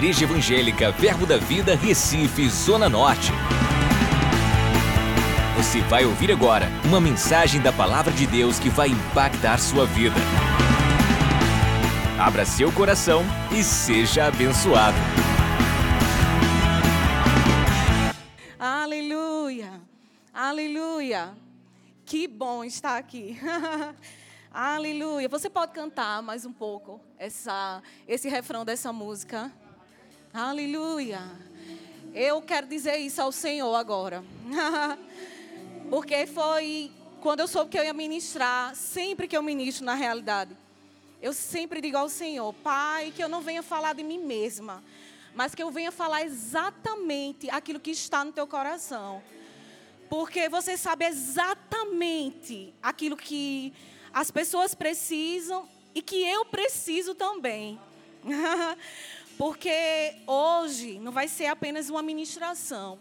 Igreja Evangélica Verbo da Vida, Recife, Zona Norte. Você vai ouvir agora uma mensagem da Palavra de Deus que vai impactar sua vida. Abra seu coração e seja abençoado. Aleluia! Aleluia! Que bom estar aqui. Aleluia. Você pode cantar mais um pouco essa, esse refrão dessa música? Aleluia. Eu quero dizer isso ao Senhor agora. Porque foi quando eu soube que eu ia ministrar, sempre que eu ministro na realidade, eu sempre digo ao Senhor, Pai, que eu não venha falar de mim mesma, mas que eu venha falar exatamente aquilo que está no teu coração. Porque você sabe exatamente aquilo que as pessoas precisam e que eu preciso também. Porque hoje não vai ser apenas uma ministração,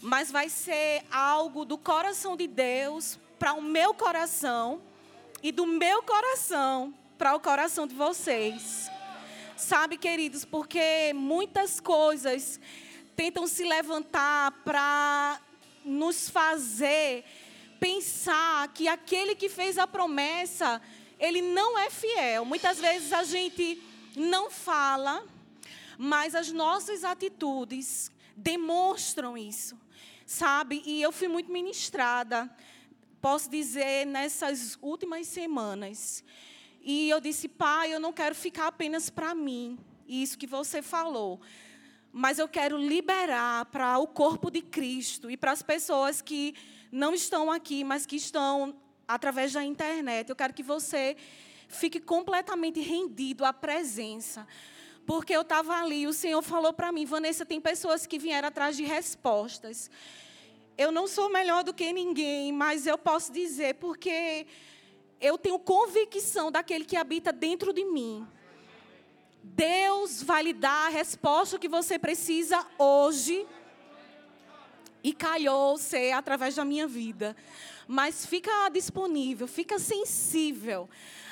mas vai ser algo do coração de Deus para o meu coração e do meu coração para o coração de vocês. Sabe, queridos, porque muitas coisas tentam se levantar para nos fazer pensar que aquele que fez a promessa, ele não é fiel. Muitas vezes a gente não fala, mas as nossas atitudes demonstram isso, sabe? E eu fui muito ministrada, posso dizer, nessas últimas semanas. E eu disse, pai, eu não quero ficar apenas para mim, isso que você falou. Mas eu quero liberar para o corpo de Cristo e para as pessoas que não estão aqui, mas que estão através da internet. Eu quero que você fique completamente rendido à presença. Porque eu estava ali, o Senhor falou para mim, Vanessa, tem pessoas que vieram atrás de respostas. Eu não sou melhor do que ninguém, mas eu posso dizer, porque eu tenho convicção daquele que habita dentro de mim. Deus vai lhe dar a resposta que você precisa hoje e calhou ser através da minha vida. Mas fica disponível, fica sensível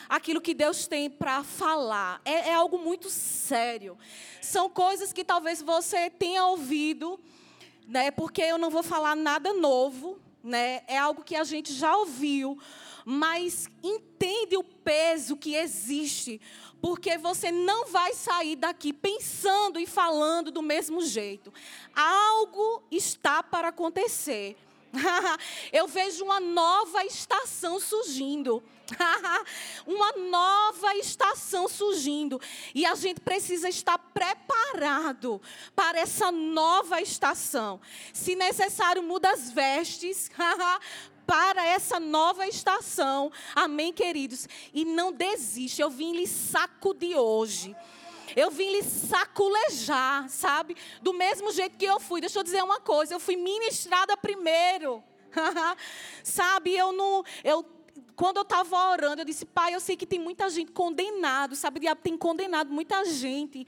aquilo que Deus tem para falar. É, é, algo muito sério. São coisas que talvez você tenha ouvido, né? Porque eu não vou falar nada novo, né? É algo que a gente já ouviu, mas entende o peso que existe porque você não vai sair daqui pensando e falando do mesmo jeito. Algo está para acontecer. Eu vejo uma nova estação surgindo. uma nova estação surgindo. E a gente precisa estar preparado para essa nova estação. Se necessário, muda as vestes para essa nova estação. Amém, queridos? E não desiste. Eu vim lhe sacudir hoje. Eu vim lhe saculejar, sabe? Do mesmo jeito que eu fui. Deixa eu dizer uma coisa. Eu fui ministrada primeiro. sabe? Eu não. Eu, quando eu estava orando, eu disse, pai, eu sei que tem muita gente condenado, sabe? O diabo tem condenado muita gente.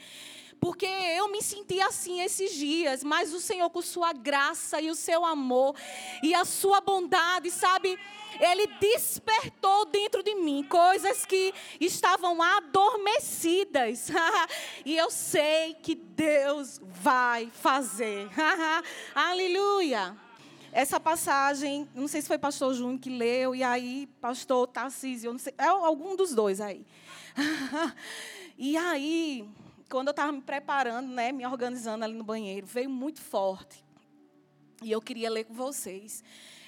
Porque eu me senti assim esses dias, mas o Senhor, com sua graça e o seu amor e a sua bondade, sabe? Ele despertou dentro de mim coisas que estavam adormecidas. e eu sei que Deus vai fazer. Aleluia. Essa passagem, não sei se foi pastor Júnior que leu, e aí pastor Tarcísio, não sei, é algum dos dois aí. e aí, quando eu estava me preparando, né, me organizando ali no banheiro, veio muito forte. E eu queria ler com vocês.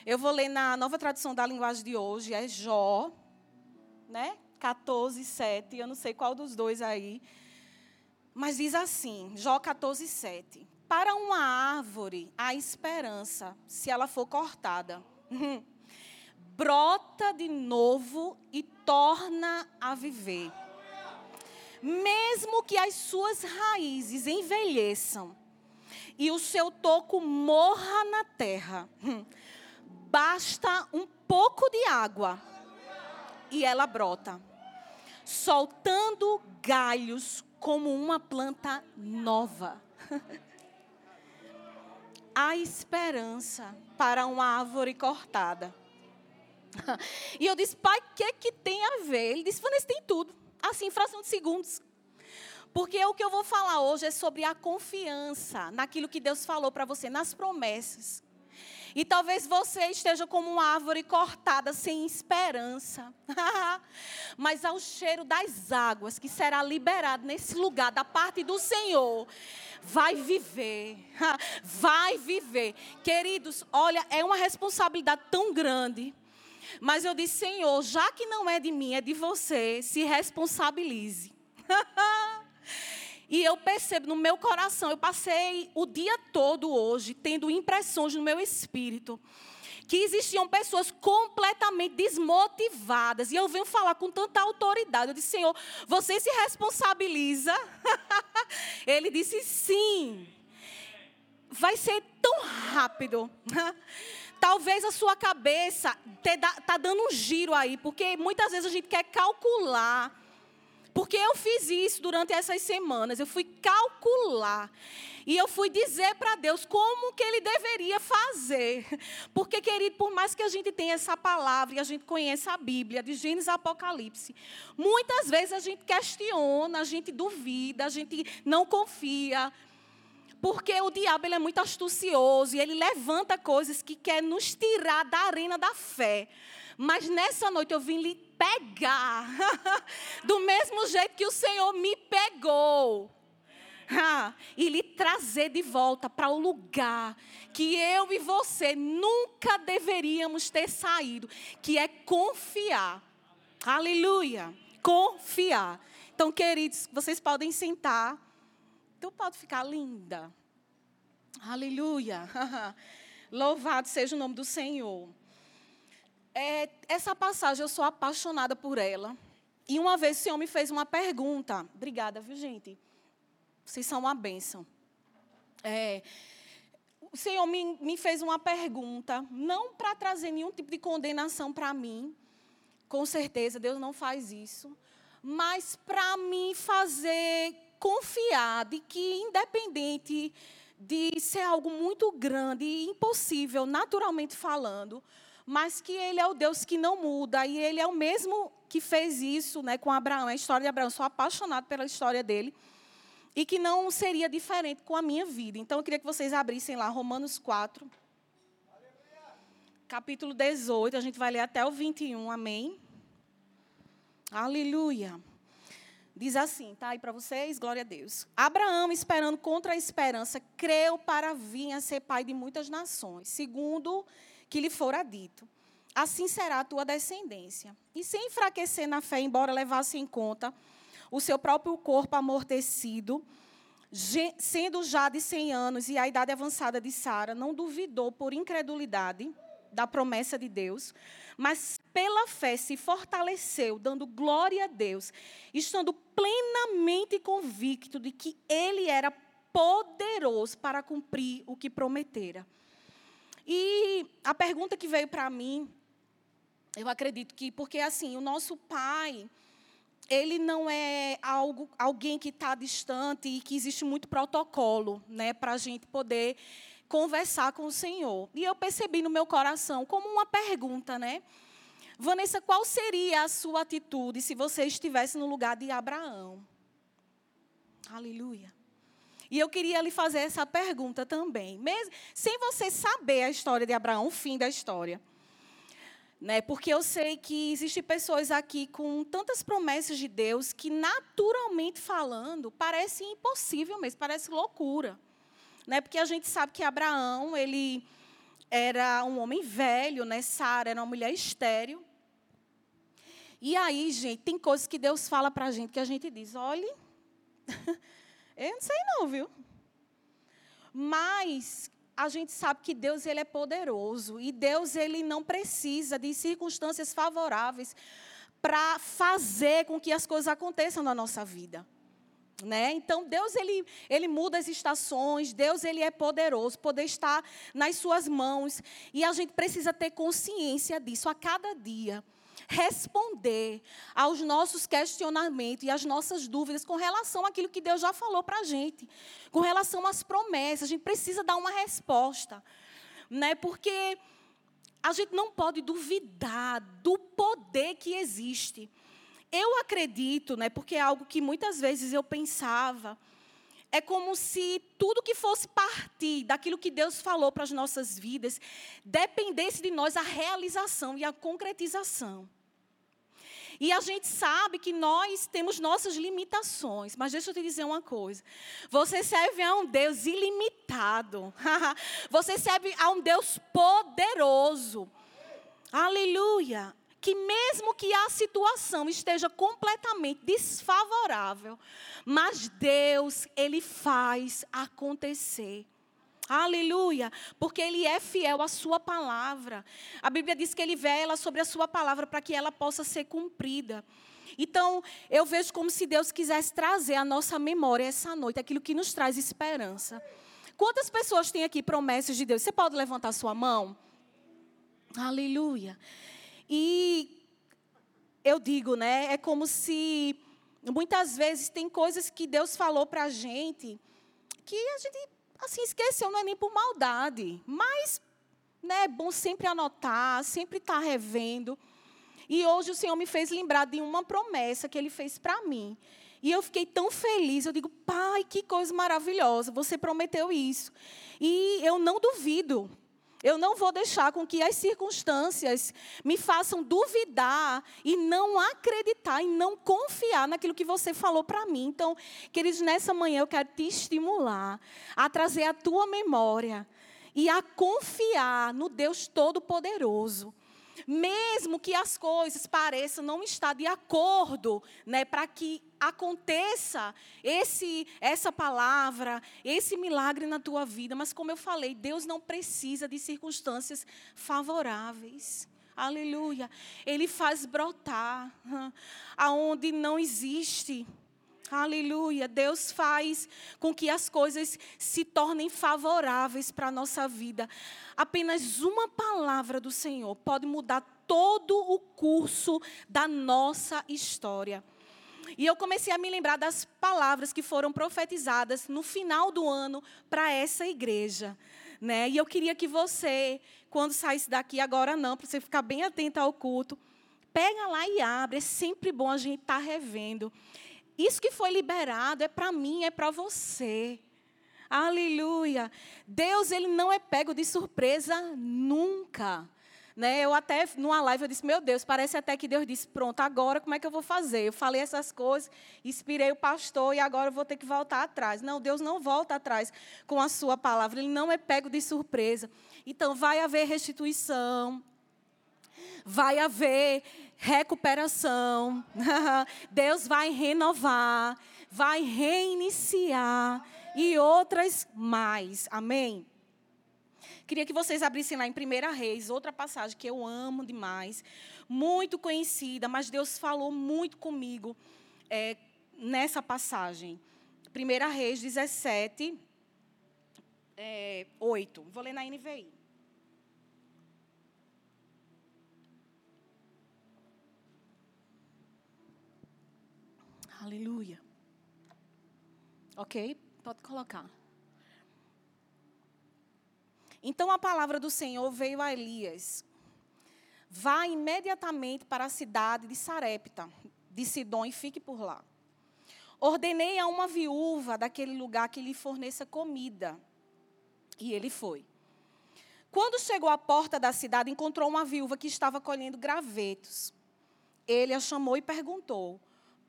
Eu vou ler na nova tradução da linguagem de hoje, é Jó, né? 14, 7. Eu não sei qual dos dois aí. Mas diz assim, Jó 14, 7. Para uma árvore há esperança, se ela for cortada. Brota de novo e torna a viver mesmo que as suas raízes envelheçam e o seu toco morra na terra, basta um pouco de água e ela brota, soltando galhos como uma planta nova. Há esperança para uma árvore cortada. E eu disse, pai, o que, que tem a ver? Ele disse, Vanessa, tem tudo assim, fração de segundos. Porque o que eu vou falar hoje é sobre a confiança naquilo que Deus falou para você, nas promessas. E talvez você esteja como uma árvore cortada, sem esperança. Mas ao cheiro das águas que será liberado nesse lugar da parte do Senhor, vai viver. Vai viver. Queridos, olha, é uma responsabilidade tão grande. Mas eu disse, Senhor, já que não é de mim, é de você, se responsabilize. E eu percebo no meu coração, eu passei o dia todo hoje tendo impressões no meu espírito que existiam pessoas completamente desmotivadas. E eu venho falar com tanta autoridade. Eu disse, Senhor, você se responsabiliza? Ele disse, sim. Vai ser tão rápido. Talvez a sua cabeça está dando um giro aí, porque muitas vezes a gente quer calcular porque eu fiz isso durante essas semanas. Eu fui calcular. E eu fui dizer para Deus como que ele deveria fazer. Porque, querido, por mais que a gente tenha essa palavra e a gente conheça a Bíblia, de Gênesis a Apocalipse, muitas vezes a gente questiona, a gente duvida, a gente não confia. Porque o diabo ele é muito astucioso e ele levanta coisas que quer nos tirar da arena da fé. Mas nessa noite eu vim lhe pegar, do mesmo jeito que o Senhor me pegou. e lhe trazer de volta para o lugar que eu e você nunca deveríamos ter saído, que é confiar. Aleluia! Confiar. Então, queridos, vocês podem sentar. Então, pode ficar linda. Aleluia! Louvado seja o nome do Senhor. É, essa passagem, eu sou apaixonada por ela. E uma vez o Senhor me fez uma pergunta. Obrigada, viu, gente? Vocês são uma bênção. É, o Senhor me, me fez uma pergunta, não para trazer nenhum tipo de condenação para mim. Com certeza, Deus não faz isso. Mas para me fazer confiar de que, independente de ser algo muito grande e impossível, naturalmente falando, mas que ele é o Deus que não muda e ele é o mesmo que fez isso, né, com Abraão, a história de Abraão. Eu sou apaixonado pela história dele e que não seria diferente com a minha vida. Então eu queria que vocês abrissem lá Romanos 4, capítulo 18, a gente vai ler até o 21, amém? Aleluia. Diz assim, tá aí para vocês, glória a Deus. Abraão, esperando contra a esperança, creu para vir a ser pai de muitas nações, segundo que lhe fora dito. Assim será a tua descendência. E sem enfraquecer na fé, embora levasse em conta o seu próprio corpo amortecido, sendo já de 100 anos e a idade avançada de Sara, não duvidou por incredulidade da promessa de Deus, mas pela fé se fortaleceu, dando glória a Deus, estando plenamente convicto de que ele era poderoso para cumprir o que prometera. E a pergunta que veio para mim, eu acredito que, porque assim, o nosso pai, ele não é algo, alguém que está distante e que existe muito protocolo né, para a gente poder conversar com o Senhor. E eu percebi no meu coração como uma pergunta, né? Vanessa, qual seria a sua atitude se você estivesse no lugar de Abraão? Aleluia. E eu queria lhe fazer essa pergunta também, mesmo sem você saber a história de Abraão, o fim da história. Né? Porque eu sei que existem pessoas aqui com tantas promessas de Deus que, naturalmente falando, parece impossível mesmo, parece loucura. Né? Porque a gente sabe que Abraão, ele era um homem velho, né? Sara era uma mulher estéril. E aí, gente, tem coisas que Deus fala para a gente que a gente diz: olhe, Eu não sei não, viu? Mas a gente sabe que Deus ele é poderoso e Deus ele não precisa de circunstâncias favoráveis para fazer com que as coisas aconteçam na nossa vida. Né? Então Deus ele, ele muda as estações, Deus ele é poderoso, poder estar nas suas mãos e a gente precisa ter consciência disso a cada dia responder aos nossos questionamentos e às nossas dúvidas com relação àquilo que Deus já falou para a gente, com relação às promessas. A gente precisa dar uma resposta, né? Porque a gente não pode duvidar do poder que existe. eu acredito, né, porque é algo que muitas vezes eu pensava, é como se tudo que fosse partir daquilo que Deus falou para as nossas vidas dependesse de nós a realização e a concretização. E a gente sabe que nós temos nossas limitações, mas deixa eu te dizer uma coisa: você serve a um Deus ilimitado, você serve a um Deus poderoso. Aleluia que mesmo que a situação esteja completamente desfavorável, mas Deus, ele faz acontecer. Aleluia, porque ele é fiel à sua palavra. A Bíblia diz que ele vela sobre a sua palavra para que ela possa ser cumprida. Então, eu vejo como se Deus quisesse trazer à nossa memória essa noite aquilo que nos traz esperança. Quantas pessoas têm aqui promessas de Deus? Você pode levantar sua mão? Aleluia. E eu digo, né? É como se muitas vezes tem coisas que Deus falou para a gente que a gente assim esqueceu, não é nem por maldade, mas né, é bom sempre anotar, sempre estar tá revendo. E hoje o Senhor me fez lembrar de uma promessa que Ele fez para mim. E eu fiquei tão feliz. Eu digo, Pai, que coisa maravilhosa. Você prometeu isso. E eu não duvido. Eu não vou deixar com que as circunstâncias me façam duvidar e não acreditar e não confiar naquilo que você falou para mim. Então, queridos, nessa manhã eu quero te estimular a trazer a tua memória e a confiar no Deus Todo-Poderoso mesmo que as coisas pareçam não estar de acordo, né, para que aconteça esse essa palavra, esse milagre na tua vida, mas como eu falei, Deus não precisa de circunstâncias favoráveis. Aleluia. Ele faz brotar aonde não existe. Aleluia. Deus faz com que as coisas se tornem favoráveis para a nossa vida. Apenas uma palavra do Senhor pode mudar todo o curso da nossa história. E eu comecei a me lembrar das palavras que foram profetizadas no final do ano para essa igreja. Né? E eu queria que você, quando saísse daqui, agora não, para você ficar bem atento ao culto, pega lá e abre. É sempre bom a gente estar tá revendo. Isso que foi liberado é para mim, é para você. Aleluia. Deus, ele não é pego de surpresa nunca. Né? Eu até, numa live, eu disse, meu Deus, parece até que Deus disse, pronto, agora como é que eu vou fazer? Eu falei essas coisas, inspirei o pastor e agora eu vou ter que voltar atrás. Não, Deus não volta atrás com a sua palavra, Ele não é pego de surpresa. Então, vai haver restituição, vai haver recuperação, Deus vai renovar, vai reiniciar e outras mais. Amém? Queria que vocês abrissem lá em 1 Reis, outra passagem que eu amo demais, muito conhecida, mas Deus falou muito comigo é, nessa passagem. 1 Reis 17, é, 8. Vou ler na NVI. Aleluia. Ok? Pode colocar. Então a palavra do Senhor veio a Elias. Vá imediatamente para a cidade de Sarepta, de Sidom, e fique por lá. Ordenei a uma viúva daquele lugar que lhe forneça comida. E ele foi. Quando chegou à porta da cidade, encontrou uma viúva que estava colhendo gravetos. Ele a chamou e perguntou: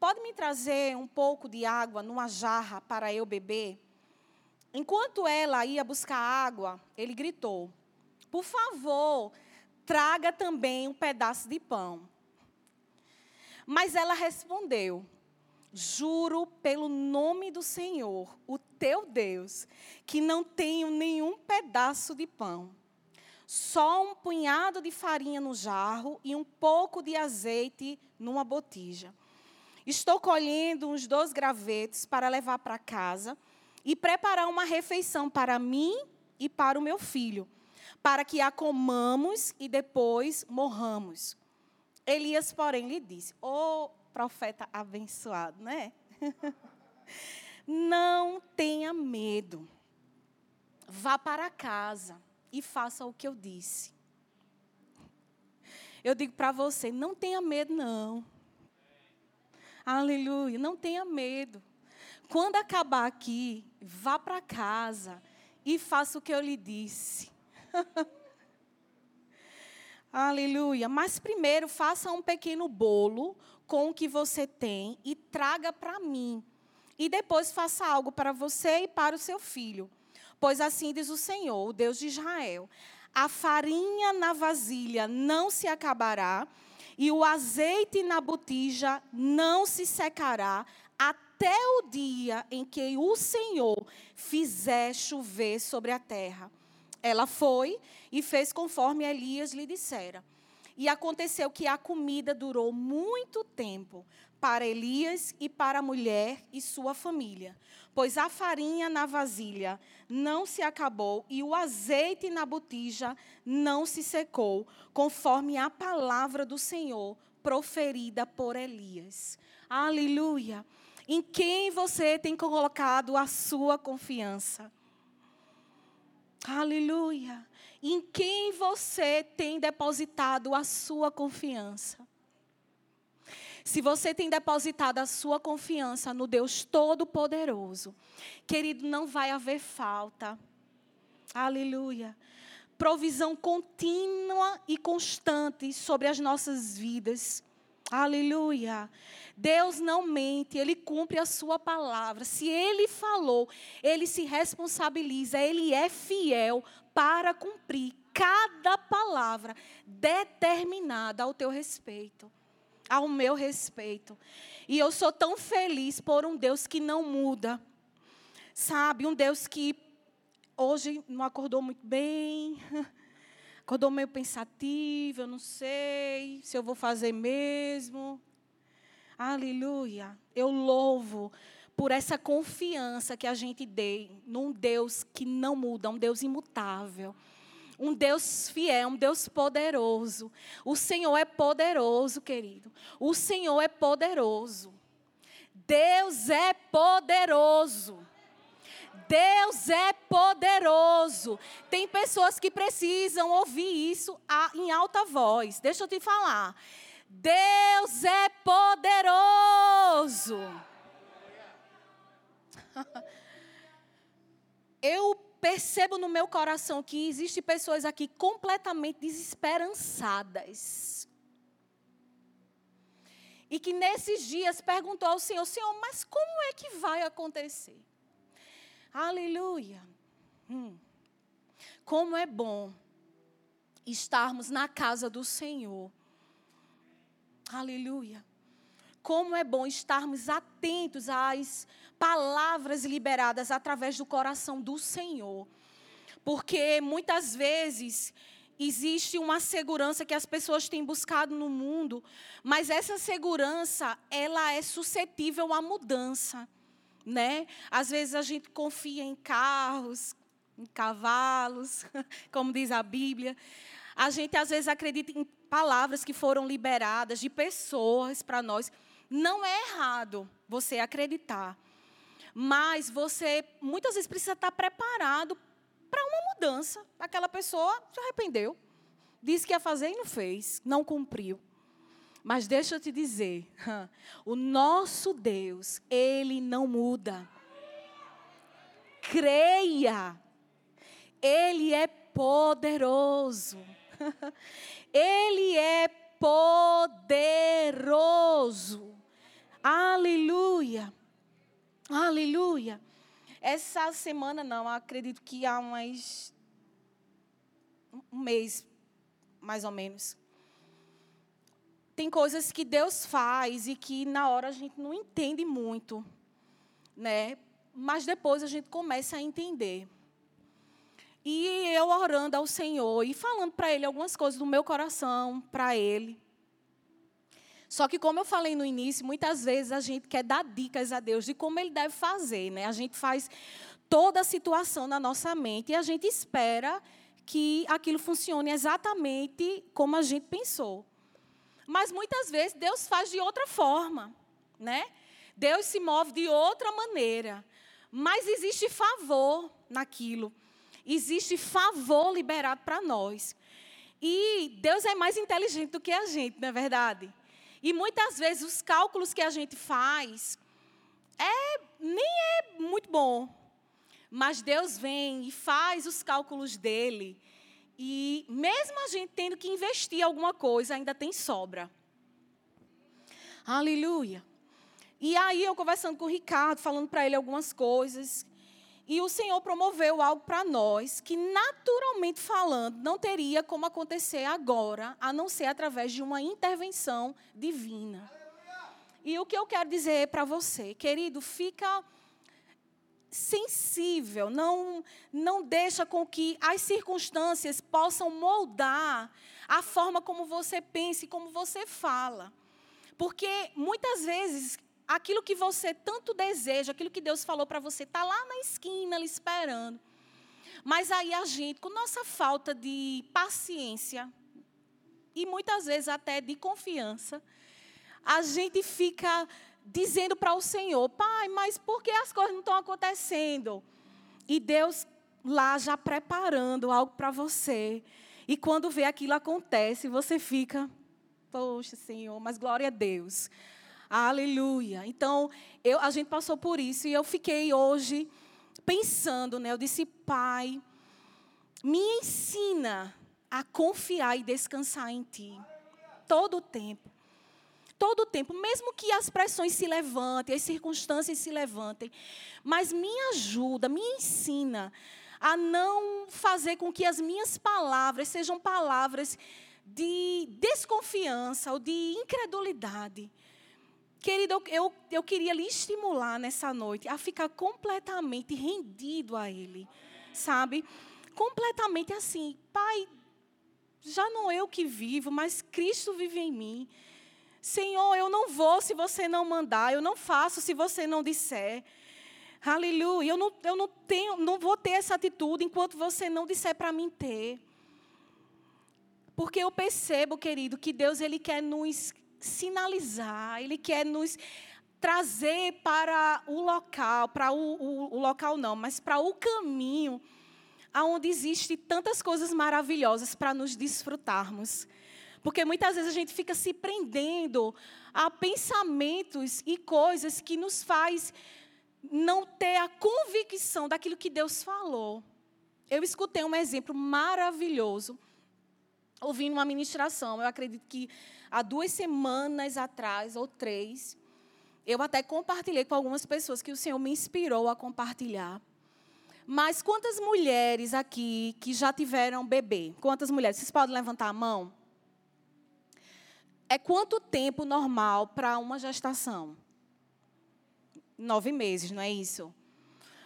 Pode me trazer um pouco de água numa jarra para eu beber? Enquanto ela ia buscar água, ele gritou: Por favor, traga também um pedaço de pão. Mas ela respondeu: Juro pelo nome do Senhor, o teu Deus, que não tenho nenhum pedaço de pão. Só um punhado de farinha no jarro e um pouco de azeite numa botija. Estou colhendo uns dois gravetos para levar para casa e preparar uma refeição para mim e para o meu filho, para que a comamos e depois morramos. Elias, porém, lhe disse: Ô oh, profeta abençoado, né? Não tenha medo. Vá para casa e faça o que eu disse. Eu digo para você: não tenha medo, não. Aleluia. Não tenha medo. Quando acabar aqui, vá para casa e faça o que eu lhe disse. Aleluia. Mas primeiro, faça um pequeno bolo com o que você tem e traga para mim. E depois faça algo para você e para o seu filho. Pois assim diz o Senhor, o Deus de Israel: a farinha na vasilha não se acabará, e o azeite na botija não se secará, até o dia em que o Senhor fizer chover sobre a terra. Ela foi e fez conforme Elias lhe dissera. E aconteceu que a comida durou muito tempo para Elias e para a mulher e sua família, pois a farinha na vasilha não se acabou e o azeite na botija não se secou, conforme a palavra do Senhor proferida por Elias. Aleluia! Em quem você tem colocado a sua confiança? Aleluia! Em quem você tem depositado a sua confiança? Se você tem depositado a sua confiança no Deus Todo-Poderoso, querido, não vai haver falta. Aleluia. Provisão contínua e constante sobre as nossas vidas. Aleluia. Deus não mente, Ele cumpre a sua palavra. Se Ele falou, Ele se responsabiliza, Ele é fiel para cumprir cada palavra determinada ao teu respeito, ao meu respeito. E eu sou tão feliz por um Deus que não muda. Sabe, um Deus que hoje não acordou muito bem, acordou meio pensativo, eu não sei se eu vou fazer mesmo. Aleluia. Eu louvo por essa confiança que a gente tem num Deus que não muda, um Deus imutável. Um Deus fiel, um Deus poderoso. O Senhor é poderoso, querido. O Senhor é poderoso. Deus é poderoso. Deus é poderoso. Tem pessoas que precisam ouvir isso em alta voz. Deixa eu te falar. Deus é poderoso. Eu percebo no meu coração que existem pessoas aqui completamente desesperançadas. E que nesses dias perguntou ao Senhor: Senhor, mas como é que vai acontecer? Aleluia. Hum. Como é bom estarmos na casa do Senhor Aleluia. Como é bom estarmos atentos às palavras liberadas através do coração do Senhor. Porque muitas vezes existe uma segurança que as pessoas têm buscado no mundo, mas essa segurança, ela é suscetível à mudança, né? Às vezes a gente confia em carros, em cavalos, como diz a Bíblia. A gente às vezes acredita em palavras que foram liberadas de pessoas para nós. Não é errado você acreditar. Mas você muitas vezes precisa estar preparado para uma mudança. Aquela pessoa se arrependeu. Disse que ia fazer e não fez, não cumpriu. Mas deixa eu te dizer, o nosso Deus, ele não muda. Creia. Ele é poderoso. Ele é poderoso. Aleluia. Aleluia. Essa semana não, acredito que há mais um mês, mais ou menos. Tem coisas que Deus faz e que na hora a gente não entende muito, né? Mas depois a gente começa a entender. E eu orando ao Senhor e falando para Ele algumas coisas do meu coração, para Ele. Só que, como eu falei no início, muitas vezes a gente quer dar dicas a Deus de como Ele deve fazer. Né? A gente faz toda a situação na nossa mente e a gente espera que aquilo funcione exatamente como a gente pensou. Mas muitas vezes Deus faz de outra forma, né? Deus se move de outra maneira. Mas existe favor naquilo existe favor liberado para nós. E Deus é mais inteligente do que a gente, não é verdade? E muitas vezes os cálculos que a gente faz é, nem é muito bom. Mas Deus vem e faz os cálculos dele. E mesmo a gente tendo que investir alguma coisa, ainda tem sobra. Aleluia. E aí eu conversando com o Ricardo, falando para ele algumas coisas. E o Senhor promoveu algo para nós que, naturalmente falando, não teria como acontecer agora, a não ser através de uma intervenção divina. E o que eu quero dizer para você, querido, fica sensível, não não deixa com que as circunstâncias possam moldar a forma como você pensa e como você fala. Porque muitas vezes aquilo que você tanto deseja, aquilo que Deus falou para você, está lá na esquina, ali esperando. Mas aí a gente, com nossa falta de paciência, e muitas vezes até de confiança, a gente fica dizendo para o Senhor: Pai, mas por que as coisas não estão acontecendo? E Deus lá já preparando algo para você. E quando vê aquilo acontece, você fica, poxa, Senhor, mas glória a Deus. Aleluia. Então, eu, a gente passou por isso e eu fiquei hoje pensando, né? Eu disse, Pai, me ensina a confiar e descansar em Ti. Todo o tempo. Todo o tempo, mesmo que as pressões se levantem, as circunstâncias se levantem, mas me ajuda, me ensina a não fazer com que as minhas palavras sejam palavras de desconfiança ou de incredulidade, Querido, eu, eu queria lhe estimular nessa noite a ficar completamente rendido a Ele, sabe? Completamente assim, Pai, já não eu que vivo, mas Cristo vive em mim. Senhor, eu não vou se você não mandar, eu não faço se você não disser. Aleluia. Eu não, eu não tenho, não vou ter essa atitude enquanto você não disser para mim ter. Porque eu percebo, querido, que Deus ele quer nos sinalizar, Ele quer nos trazer para o local, para o, o, o local não, mas para o caminho aonde existe tantas coisas maravilhosas para nos desfrutarmos. Porque muitas vezes a gente fica se prendendo a pensamentos e coisas que nos faz não ter a convicção daquilo que Deus falou. Eu escutei um exemplo maravilhoso ouvindo uma ministração. Eu acredito que há duas semanas atrás, ou três, eu até compartilhei com algumas pessoas que o Senhor me inspirou a compartilhar. Mas quantas mulheres aqui que já tiveram bebê? Quantas mulheres? Vocês podem levantar a mão? É quanto tempo normal para uma gestação? Nove meses, não é isso?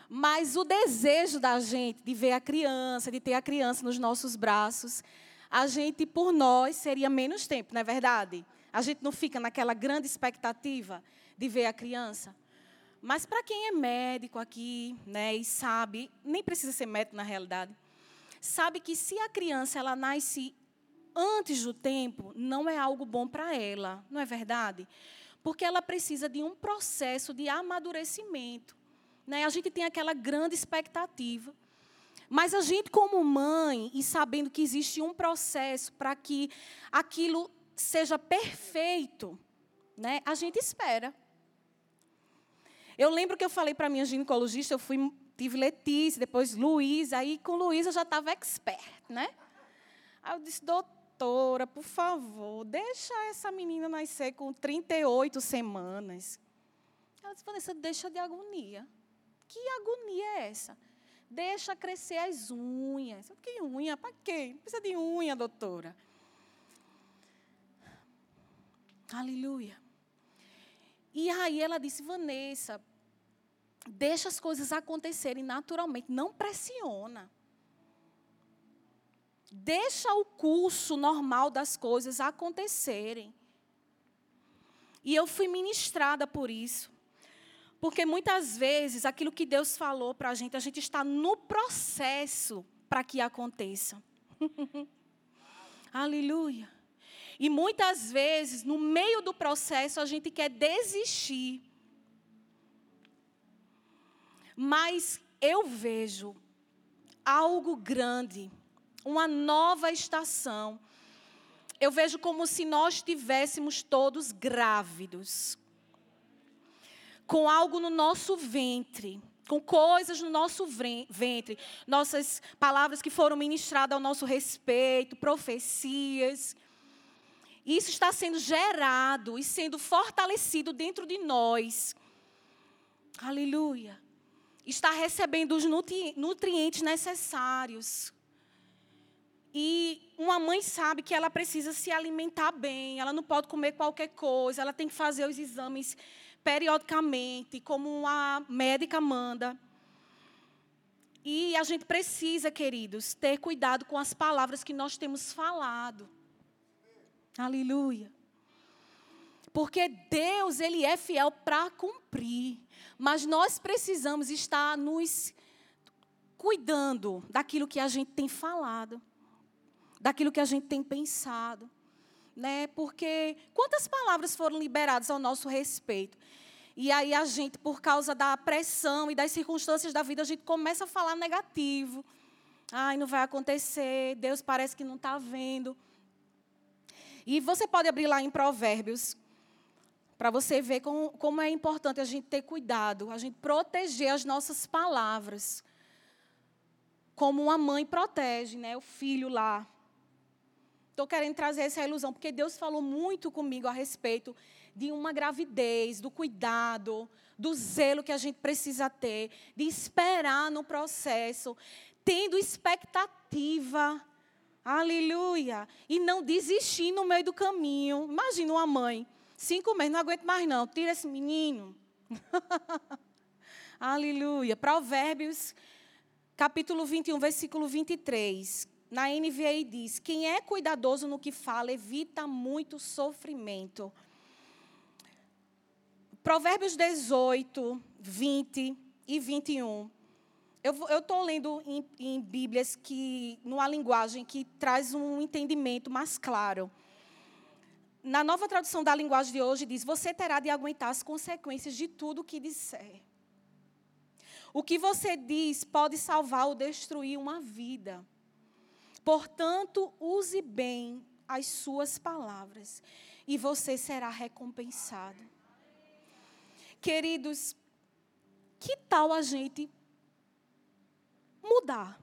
Mas o desejo da gente de ver a criança, de ter a criança nos nossos braços, a gente, por nós, seria menos tempo, não é verdade? A gente não fica naquela grande expectativa de ver a criança. Mas para quem é médico aqui, né, e sabe, nem precisa ser médico na realidade, sabe que se a criança ela nasce antes do tempo, não é algo bom para ela, não é verdade? Porque ela precisa de um processo de amadurecimento. Né? A gente tem aquela grande expectativa. Mas a gente, como mãe, e sabendo que existe um processo para que aquilo seja perfeito, né, a gente espera. Eu lembro que eu falei para minha ginecologista, eu fui, tive Letícia, depois Luiz, aí com Luiz eu já estava expert, né? Aí eu disse, doutora, por favor, deixa essa menina nascer com 38 semanas. Ela disse, Vanessa, deixa de agonia. Que agonia é essa? Deixa crescer as unhas. Que unha? Para quê? Não precisa de unha, doutora. Aleluia. E aí ela disse, Vanessa, deixa as coisas acontecerem naturalmente, não pressiona. Deixa o curso normal das coisas acontecerem. E eu fui ministrada por isso. Porque muitas vezes aquilo que Deus falou para a gente, a gente está no processo para que aconteça. Aleluia. E muitas vezes, no meio do processo, a gente quer desistir. Mas eu vejo algo grande, uma nova estação, eu vejo como se nós estivéssemos todos grávidos, com algo no nosso ventre, com coisas no nosso ventre, nossas palavras que foram ministradas ao nosso respeito, profecias. Isso está sendo gerado e sendo fortalecido dentro de nós. Aleluia. Está recebendo os nutrientes necessários. E uma mãe sabe que ela precisa se alimentar bem, ela não pode comer qualquer coisa, ela tem que fazer os exames periodicamente, como a médica manda. E a gente precisa, queridos, ter cuidado com as palavras que nós temos falado. Aleluia. Porque Deus, ele é fiel para cumprir, mas nós precisamos estar nos cuidando daquilo que a gente tem falado daquilo que a gente tem pensado. Né? Porque quantas palavras foram liberadas ao nosso respeito? E aí a gente, por causa da pressão e das circunstâncias da vida, a gente começa a falar negativo. Ai, não vai acontecer, Deus parece que não está vendo. E você pode abrir lá em Provérbios, para você ver como, como é importante a gente ter cuidado, a gente proteger as nossas palavras. Como uma mãe protege né, o filho lá, Estou querendo trazer essa ilusão, porque Deus falou muito comigo a respeito de uma gravidez, do cuidado, do zelo que a gente precisa ter, de esperar no processo, tendo expectativa. Aleluia. E não desistir no meio do caminho. Imagina uma mãe, cinco meses, não aguento mais não, tira esse menino. Aleluia. Provérbios, capítulo 21, versículo 23 na NVI diz: quem é cuidadoso no que fala evita muito sofrimento. Provérbios 18, 20 e 21. Eu estou lendo em, em Bíblias que, numa linguagem que traz um entendimento mais claro. Na nova tradução da linguagem de hoje diz: Você terá de aguentar as consequências de tudo que disser. O que você diz pode salvar ou destruir uma vida. Portanto, use bem as suas palavras e você será recompensado. Queridos, que tal a gente mudar?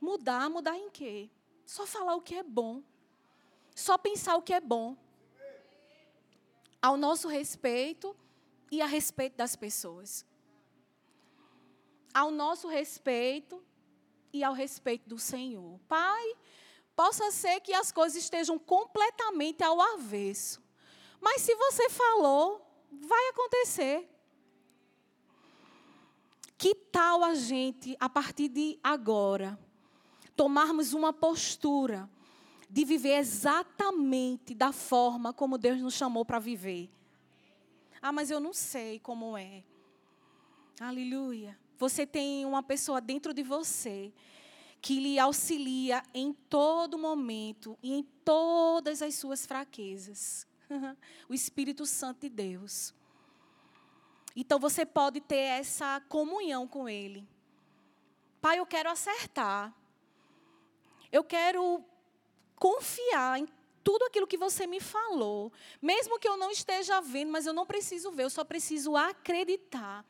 Mudar, mudar em quê? Só falar o que é bom. Só pensar o que é bom. Ao nosso respeito e a respeito das pessoas ao nosso respeito e ao respeito do Senhor. Pai, possa ser que as coisas estejam completamente ao avesso. Mas se você falou, vai acontecer. Que tal a gente, a partir de agora, tomarmos uma postura de viver exatamente da forma como Deus nos chamou para viver? Ah, mas eu não sei como é. Aleluia. Você tem uma pessoa dentro de você que lhe auxilia em todo momento e em todas as suas fraquezas. o Espírito Santo de Deus. Então você pode ter essa comunhão com Ele. Pai, eu quero acertar. Eu quero confiar em tudo aquilo que você me falou. Mesmo que eu não esteja vendo, mas eu não preciso ver, eu só preciso acreditar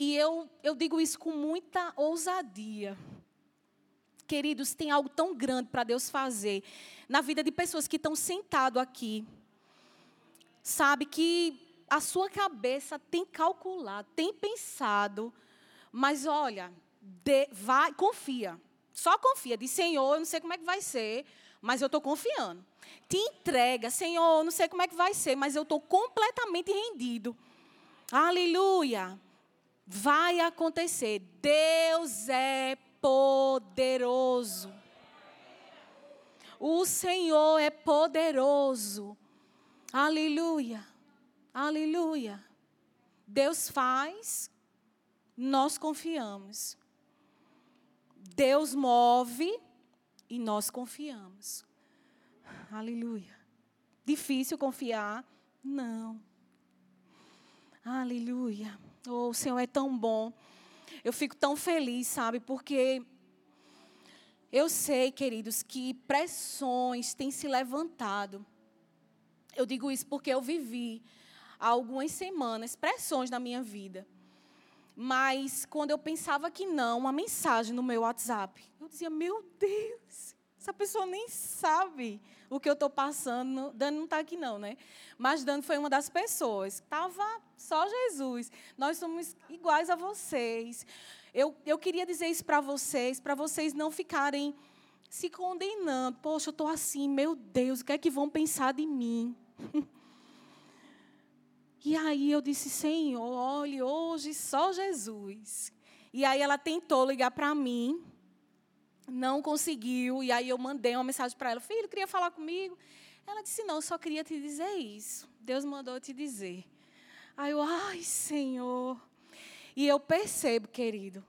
e eu, eu digo isso com muita ousadia. Queridos, tem algo tão grande para Deus fazer na vida de pessoas que estão sentadas aqui. Sabe que a sua cabeça tem calculado, tem pensado, mas olha, de, vai, confia. Só confia. Diz, Senhor, eu não sei como é que vai ser, mas eu estou confiando. Te entrega, Senhor, eu não sei como é que vai ser, mas eu estou completamente rendido. Aleluia vai acontecer. Deus é poderoso. O Senhor é poderoso. Aleluia. Aleluia. Deus faz, nós confiamos. Deus move e nós confiamos. Aleluia. Difícil confiar? Não. Aleluia. Oh, o Senhor é tão bom. Eu fico tão feliz, sabe? Porque Eu sei, queridos, que pressões têm se levantado. Eu digo isso porque eu vivi há algumas semanas pressões na minha vida. Mas quando eu pensava que não, uma mensagem no meu WhatsApp, eu dizia: Meu Deus, essa pessoa nem sabe o que eu estou passando. Dani não está aqui, não, né? Mas Dani foi uma das pessoas. Estava só Jesus. Nós somos iguais a vocês. Eu, eu queria dizer isso para vocês, para vocês não ficarem se condenando. Poxa, eu estou assim, meu Deus, o que é que vão pensar de mim? e aí eu disse, Senhor, olhe, hoje só Jesus. E aí ela tentou ligar para mim, não conseguiu, e aí eu mandei uma mensagem para ela, filho, queria falar comigo. Ela disse, não, só queria te dizer isso. Deus mandou te dizer. Aí eu, ai, Senhor. E eu percebo, querido,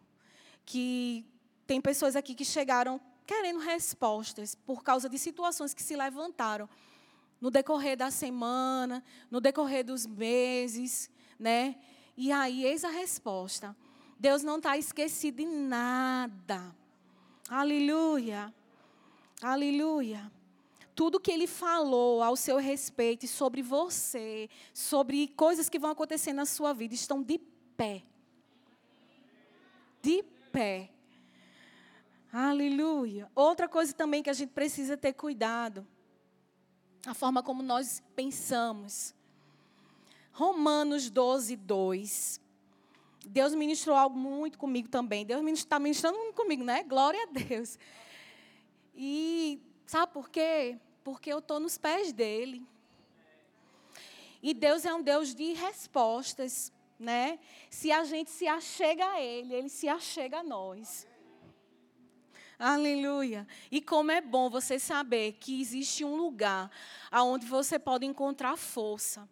que tem pessoas aqui que chegaram querendo respostas por causa de situações que se levantaram no decorrer da semana, no decorrer dos meses, né? E aí, eis a resposta. Deus não está esquecido de nada. Aleluia. Aleluia. Tudo que ele falou ao seu respeito sobre você, sobre coisas que vão acontecer na sua vida, estão de pé de pé. Aleluia. Outra coisa também que a gente precisa ter cuidado. A forma como nós pensamos. Romanos 12, 2. Deus ministrou algo muito comigo também. Deus está ministrando muito comigo, né? Glória a Deus. E sabe por quê? Porque eu estou nos pés dele. E Deus é um Deus de respostas né? Se a gente se achega a Ele, Ele se achega a nós. Aleluia. E como é bom você saber que existe um lugar aonde você pode encontrar força.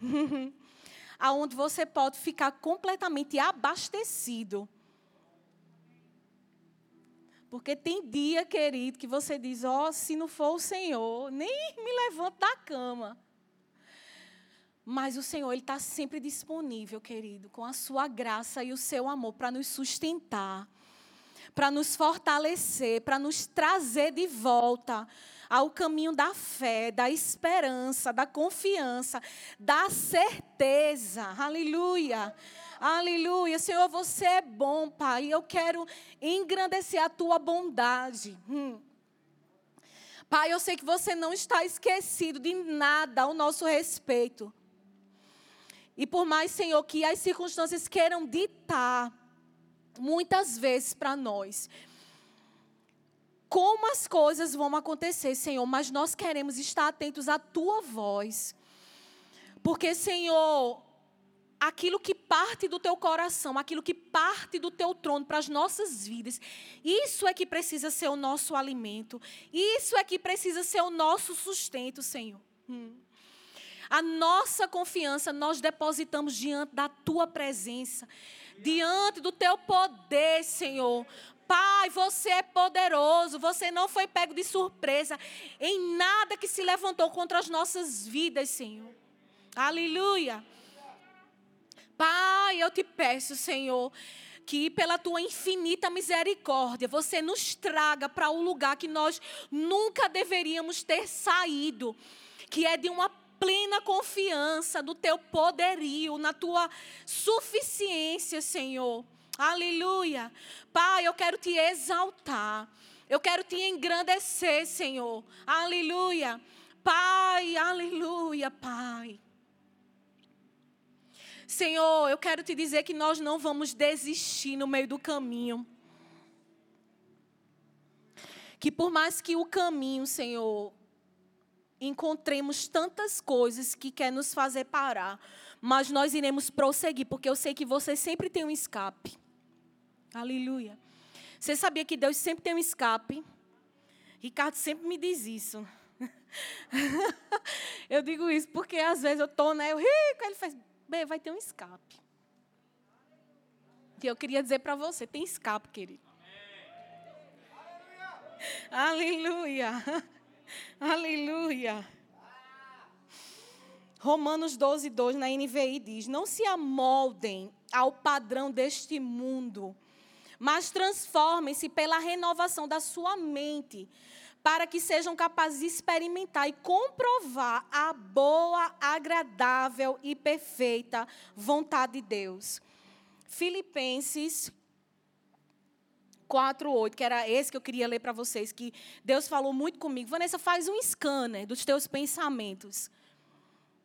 aonde você pode ficar completamente abastecido. Porque tem dia, querido, que você diz: "Ó, oh, se não for o Senhor, nem me levanto da cama". Mas o Senhor ele está sempre disponível, querido, com a sua graça e o seu amor para nos sustentar, para nos fortalecer, para nos trazer de volta ao caminho da fé, da esperança, da confiança, da certeza. Aleluia. Aleluia. Senhor, você é bom, Pai. Eu quero engrandecer a tua bondade. Hum. Pai, eu sei que você não está esquecido de nada ao nosso respeito. E por mais, Senhor, que as circunstâncias queiram ditar, muitas vezes para nós, como as coisas vão acontecer, Senhor, mas nós queremos estar atentos à tua voz. Porque, Senhor, aquilo que parte do teu coração, aquilo que parte do teu trono para as nossas vidas, isso é que precisa ser o nosso alimento, isso é que precisa ser o nosso sustento, Senhor. Hum. A nossa confiança nós depositamos diante da tua presença, diante do teu poder, Senhor. Pai, você é poderoso, você não foi pego de surpresa em nada que se levantou contra as nossas vidas, Senhor. Aleluia. Pai, eu te peço, Senhor, que pela tua infinita misericórdia você nos traga para o um lugar que nós nunca deveríamos ter saído, que é de uma plena confiança no teu poderio, na tua suficiência, Senhor. Aleluia. Pai, eu quero te exaltar. Eu quero te engrandecer, Senhor. Aleluia. Pai, aleluia, Pai. Senhor, eu quero te dizer que nós não vamos desistir no meio do caminho. Que por mais que o caminho, Senhor, encontremos tantas coisas que quer nos fazer parar, mas nós iremos prosseguir, porque eu sei que você sempre tem um escape. Aleluia. Você sabia que Deus sempre tem um escape? Ricardo sempre me diz isso. eu digo isso porque às vezes eu estou, né? Eu rico, ele faz, bem, vai ter um escape. Que eu queria dizer para você, tem escape, querido. Aleluia. Aleluia. Romanos 12, 2 na NVI diz: Não se amoldem ao padrão deste mundo, mas transformem-se pela renovação da sua mente, para que sejam capazes de experimentar e comprovar a boa, agradável e perfeita vontade de Deus. Filipenses 4:8, que era esse que eu queria ler para vocês, que Deus falou muito comigo. Vanessa, faz um scanner dos teus pensamentos.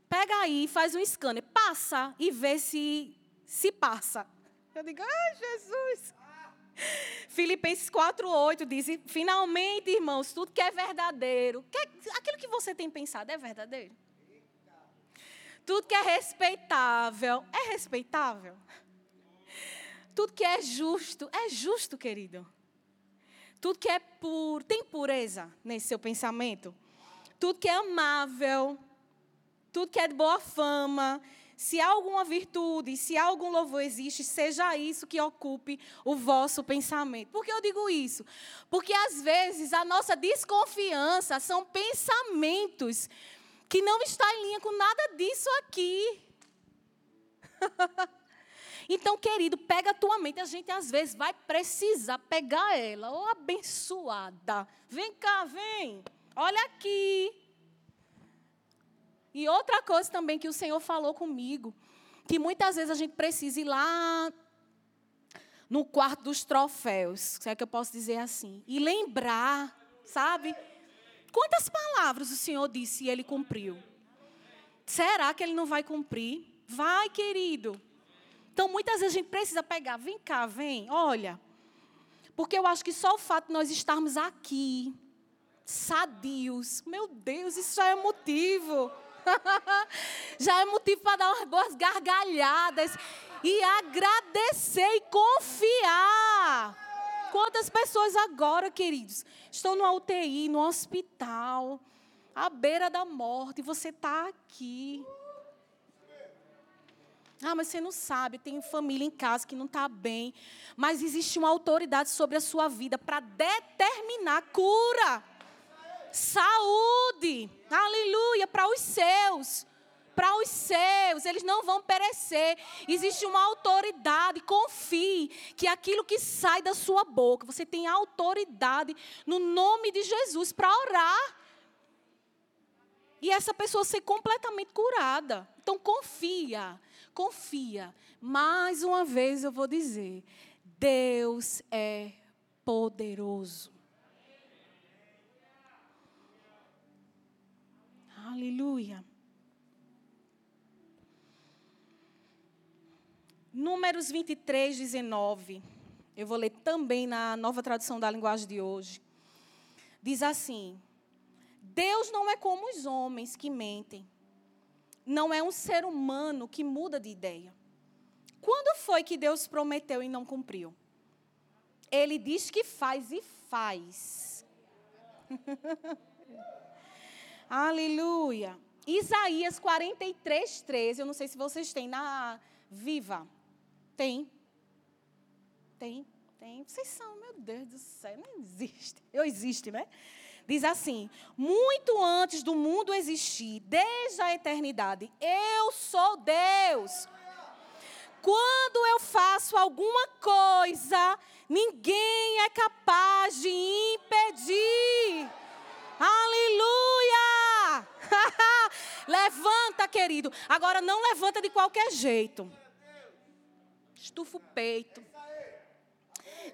Pega aí, faz um scanner, passa e vê se se passa. Eu digo, ai, Jesus. Filipenses 4:8 diz: "Finalmente, irmãos, tudo que é verdadeiro, que, aquilo que você tem pensado é verdadeiro. Tudo que é respeitável, é respeitável. Tudo que é justo, é justo, querido. Tudo que é puro, tem pureza nesse seu pensamento. Tudo que é amável, tudo que é de boa fama, se há alguma virtude, se há algum louvor existe, seja isso que ocupe o vosso pensamento. Por que eu digo isso? Porque às vezes a nossa desconfiança são pensamentos que não estão em linha com nada disso aqui. Então, querido, pega a tua mente. A gente às vezes vai precisar pegar ela. Ô, oh, abençoada. Vem cá, vem. Olha aqui. E outra coisa também que o Senhor falou comigo, que muitas vezes a gente precisa ir lá no quarto dos troféus, se é que eu posso dizer assim, e lembrar, sabe? Quantas palavras o Senhor disse e ele cumpriu? Será que ele não vai cumprir? Vai, querido. Então, muitas vezes a gente precisa pegar, vem cá, vem, olha. Porque eu acho que só o fato de nós estarmos aqui, sadios, meu Deus, isso já é motivo. já é motivo para dar umas boas gargalhadas e agradecer e confiar. Quantas pessoas agora, queridos, estão no UTI, no hospital, à beira da morte, e você está aqui. Ah, mas você não sabe, tem família em casa que não está bem. Mas existe uma autoridade sobre a sua vida para determinar cura, saúde, aleluia, para os seus. Para os seus, eles não vão perecer. Existe uma autoridade, confie que aquilo que sai da sua boca, você tem autoridade no nome de Jesus para orar. E essa pessoa ser completamente curada. Então confia confia. Mais uma vez eu vou dizer: Deus é poderoso. Aleluia. Números 23, 19. Eu vou ler também na nova tradução da linguagem de hoje. Diz assim: Deus não é como os homens que mentem não é um ser humano que muda de ideia. Quando foi que Deus prometeu e não cumpriu? Ele diz que faz e faz. Aleluia. Isaías 43, 13. Eu não sei se vocês têm na Viva. Tem? Tem? Tem? Vocês são, meu Deus do céu, não existe. Eu existe, né? Diz assim: muito antes do mundo existir, desde a eternidade, eu sou Deus. Quando eu faço alguma coisa, ninguém é capaz de impedir. Aleluia! levanta, querido. Agora não levanta de qualquer jeito. Estufa o peito.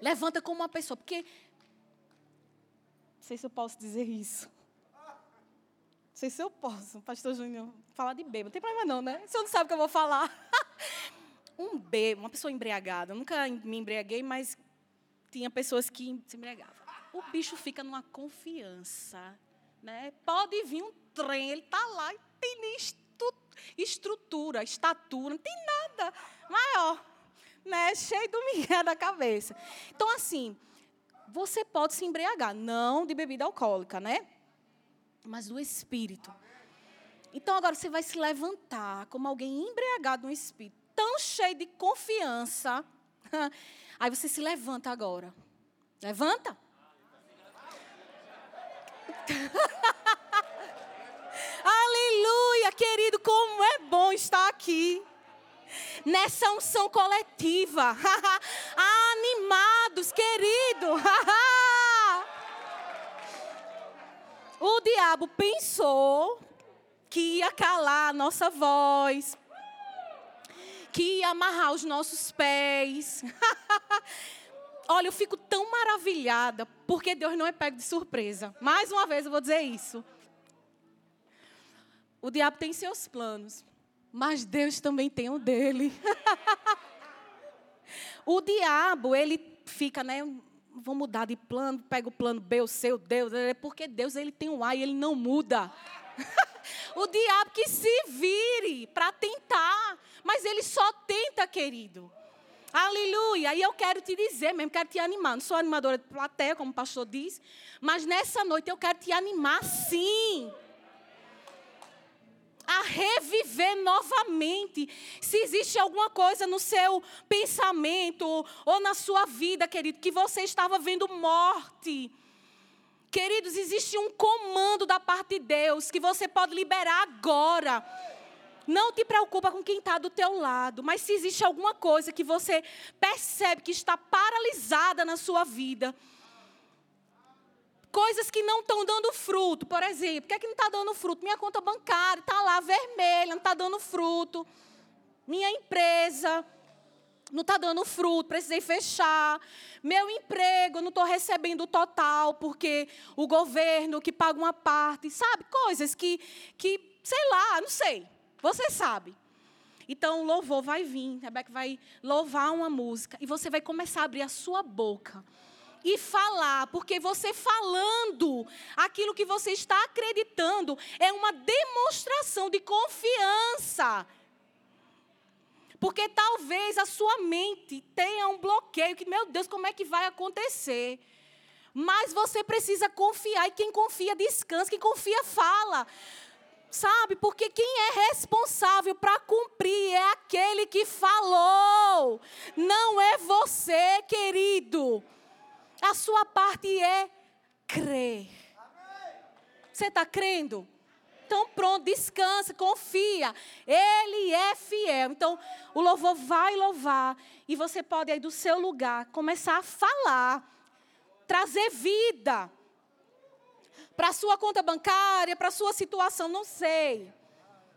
Levanta como uma pessoa, porque não sei se eu posso dizer isso. Não sei se eu posso, pastor Júnior, falar de bêbado. Não tem problema não, né? O senhor não sabe o que eu vou falar. um bêbado, uma pessoa embriagada. Eu nunca me embriaguei, mas tinha pessoas que se embriagavam. O bicho fica numa confiança. Né? Pode vir um trem, ele está lá e tem nem estrutura, estatura, não tem nada maior. Né? Cheio do migué da cabeça. Então, assim, você pode se embriagar, não de bebida alcoólica, né? Mas do espírito. Então agora você vai se levantar como alguém embriagado no espírito, tão cheio de confiança. Aí você se levanta agora. Levanta. Aleluia, querido, como é bom estar aqui nessa unção coletiva, queridos, querido. o diabo pensou que ia calar a nossa voz, que ia amarrar os nossos pés. Olha, eu fico tão maravilhada, porque Deus não é pego de surpresa. Mais uma vez eu vou dizer isso. O diabo tem seus planos, mas Deus também tem o dele. o diabo, ele fica, né? Vou mudar de plano, pega o plano B, o seu Deus, é porque Deus ele tem um A e ele não muda. o diabo que se vire para tentar, mas ele só tenta, querido. Aleluia! E eu quero te dizer mesmo, quero te animar. Não sou animadora de plateia, como o pastor diz, mas nessa noite eu quero te animar sim. A reviver novamente. Se existe alguma coisa no seu pensamento ou na sua vida, querido, que você estava vendo morte. Queridos, existe um comando da parte de Deus que você pode liberar agora não te preocupa com quem está do teu lado, mas se existe alguma coisa que você percebe que está paralisada na sua vida, coisas que não estão dando fruto, por exemplo, por que, é que não está dando fruto? Minha conta bancária está lá vermelha, não está dando fruto. Minha empresa não está dando fruto, precisei fechar. Meu emprego, não estou recebendo o total, porque o governo que paga uma parte, sabe? Coisas que, que sei lá, não sei. Você sabe. Então o louvor vai vir, Rebeca vai louvar uma música e você vai começar a abrir a sua boca e falar, porque você falando aquilo que você está acreditando é uma demonstração de confiança. Porque talvez a sua mente tenha um bloqueio que, meu Deus, como é que vai acontecer? Mas você precisa confiar, e quem confia descansa, quem confia fala. Sabe? Porque quem é responsável para cumprir é aquele que falou. Não é você, querido. A sua parte é crer. Você está crendo? Então pronto, descansa, confia. Ele é fiel. Então o louvor vai louvar. E você pode aí do seu lugar começar a falar. Trazer vida para a sua conta bancária, para a sua situação, não sei.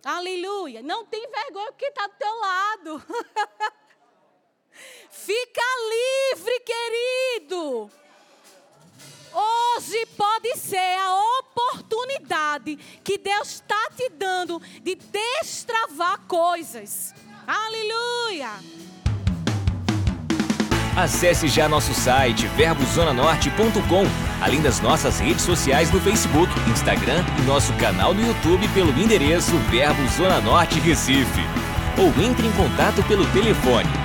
Aleluia. Não tem vergonha porque está do teu lado. Fica livre, querido. Hoje pode ser a oportunidade que Deus está te dando de destravar coisas. Aleluia. Acesse já nosso site verbozonanorte.com, além das nossas redes sociais no Facebook, Instagram e nosso canal no YouTube pelo endereço Verbo Zona Norte Recife. Ou entre em contato pelo telefone